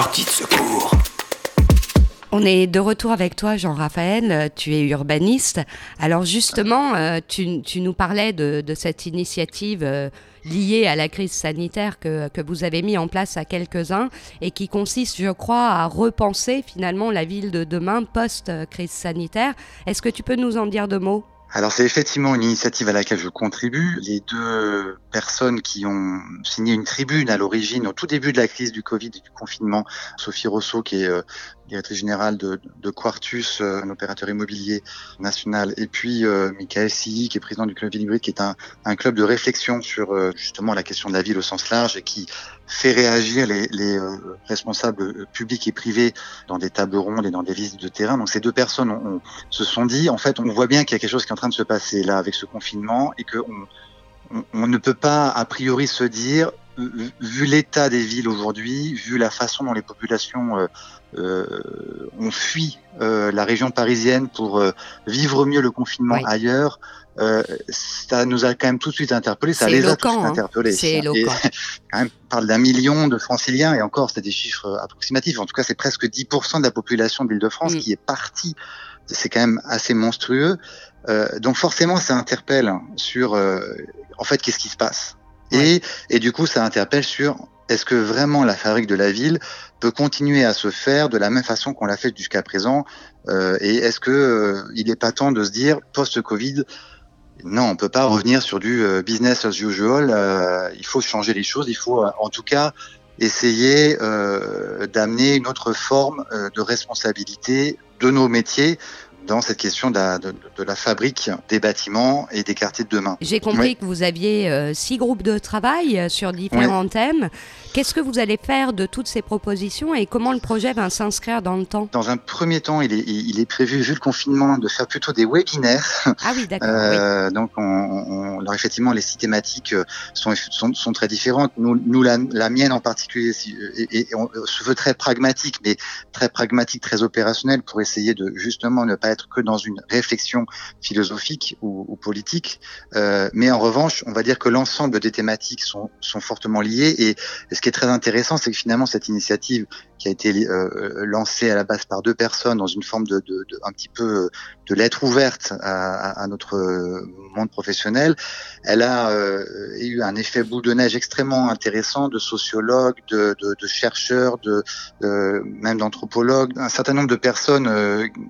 Sortie de secours. On est de retour avec toi, Jean-Raphaël. Tu es urbaniste. Alors justement, euh, tu, nous parlais de, cette initiative euh, liée à la crise sanitaire que, que vous avez mis en place à quelques-uns et qui consiste, je crois, à repenser finalement la ville de demain post-crise sanitaire. Est-ce que tu peux nous en dire deux mots? Alors c'est effectivement une initiative à laquelle je contribue. Les deux personnes qui ont signé une tribune à l'origine, au tout début de la crise du Covid et du confinement, Sophie Rousseau qui est euh, directrice générale de, de Quartus, euh, un opérateur immobilier national, et puis euh, Michael Silly, qui est président du Club Ville qui est un, un, club de réflexion sur euh, justement la question de la ville au sens large et qui fait réagir les, les responsables publics et privés dans des tables rondes et dans des visites de terrain. Donc ces deux personnes on, se sont dit, en fait, on voit bien qu'il y a quelque chose qui est en train de se passer là avec ce confinement et que on, ne peut pas a priori se dire vu l'état des villes aujourd'hui, vu la façon dont les populations euh, euh, ont fui euh, la région parisienne pour vivre mieux le confinement ailleurs, ça nous a quand même tout de suite interpellés. Ça les a tous hein. interpellés. C'est éloquent. quand même, on parle d'un million de franciliens et encore, c'est des chiffres approximatifs. En tout cas, c'est presque 10% de la population de l'Île-de-France mm. qui est partie. C'est quand même assez monstrueux. donc forcément, ça interpelle sur, en fait, qu'est-ce qui se passe? Et, du coup, ça interpelle sur est-ce que vraiment la fabrique de la ville peut continuer à se faire de la même façon qu'on l'a fait jusqu'à présent euh, Et est-ce que euh, il n'est pas temps de se dire post-Covid non, on peut pas revenir sur du euh, business as usual. Il faut changer les choses. Il faut, en tout cas, essayer d'amener une autre forme de responsabilité de nos métiers dans cette question de la, de, la, fabrique des bâtiments et des quartiers de demain. J'ai compris que vous aviez euh, six groupes de travail euh, sur différents thèmes. Qu'est-ce que vous allez faire de toutes ces propositions et comment le projet va s'inscrire dans le temps? Dans un premier temps, il est, il est, prévu, vu le confinement, de faire plutôt des webinaires. Ah oui, d'accord. euh, Donc, on, on, alors effectivement, les six thématiques sont, sont, sont très différentes. Nous, nous la, la, mienne en particulier, et, et on se veut très pragmatique, mais très pragmatique, très opérationnel pour essayer de justement ne pas être que dans une réflexion philosophique ou, politique. Euh, mais en revanche, on va dire que l'ensemble des thématiques sont, fortement liées. Et, ce qui est très intéressant, c'est que finalement, cette initiative qui a été euh, lancée à la base par deux personnes dans une forme de, de, de un petit peu de lettre ouverte à, notre monde professionnel, elle a euh, eu un effet boule de neige extrêmement intéressant de sociologues, de, de chercheurs, de, même d'anthropologues, un certain nombre de personnes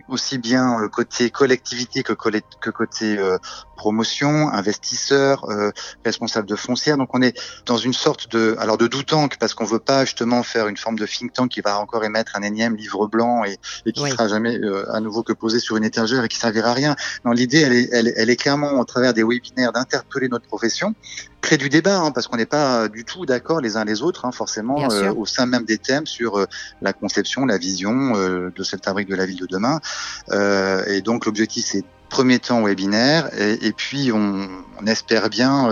aussi bien côté collectivité que, que côté euh, promotion, investisseurs, euh, responsables de foncières. Donc on est dans une sorte de, alors de doutank parce qu'on veut pas justement faire une forme de think tank qui va encore émettre un énième livre blanc et, et qui sera jamais euh, à nouveau que posé sur une étagère et qui servira à rien. Non, l'idée elle est, elle, elle est clairement au travers des webinaires d'interpeller notre profession créer du débat, hein, parce qu'on n'est pas du tout d'accord les uns les autres, hein, forcément, euh, au sein même des thèmes sur euh, la conception, la vision euh, de cette fabrique de la ville de demain. et donc l'objectif, c'est premier temps webinaire, et, et puis on, on, espère bien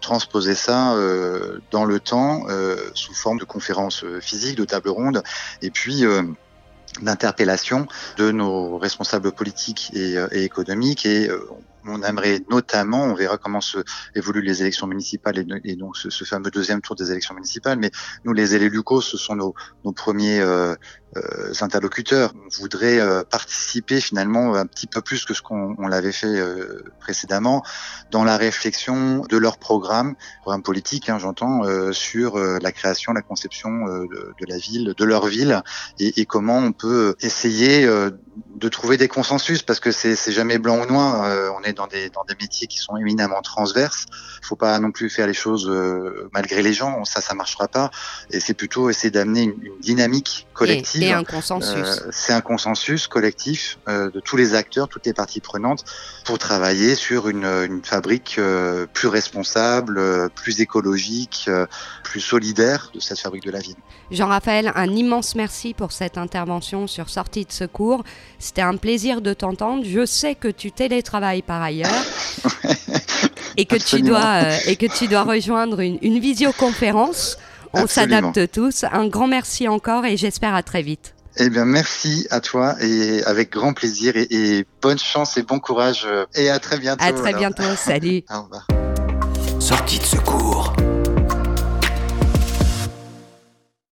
transposer ça dans le temps sous forme de conférences physiques, de tables rondes, et puis d'interpellation de nos responsables politiques et, et économiques et on aimerait notamment, on verra comment se évoluent les élections municipales et, donc ce, fameux deuxième tour des élections municipales, mais nous, les élus locaux, ce sont nos, premiers euh, euh, interlocuteurs. On voudrait euh, participer finalement un petit peu plus que ce qu'on l'avait fait précédemment dans la réflexion de leur programme, programme politique, hein, j'entends, sur la création, la conception de, la ville, de leur ville, et, et comment on peut essayer de trouver des consensus parce que c'est jamais blanc ou noir. Euh, on est dans des dans des métiers qui sont éminemment transverses. Il faut pas non plus faire les choses euh, malgré les gens. Ça, ça marchera pas. Et c'est plutôt essayer d'amener une, dynamique collective. Et, un consensus. Euh, c'est un consensus collectif de tous les acteurs, toutes les parties prenantes, pour travailler sur une, une fabrique plus responsable, plus écologique, plus solidaire de cette fabrique de la ville. Jean-Raphaël, un immense merci pour cette intervention sur Sortie de secours. C'était un plaisir de t'entendre. Je sais que tu télétravailles par ailleurs. et que tu dois euh, et que tu dois rejoindre une, visioconférence. On s'adapte tous. Un grand merci encore et j'espère à très vite. Eh bien, merci à toi et avec grand plaisir et, bonne chance et bon courage et à très bientôt. À très bientôt. Salut. Au revoir. Sortie de secours.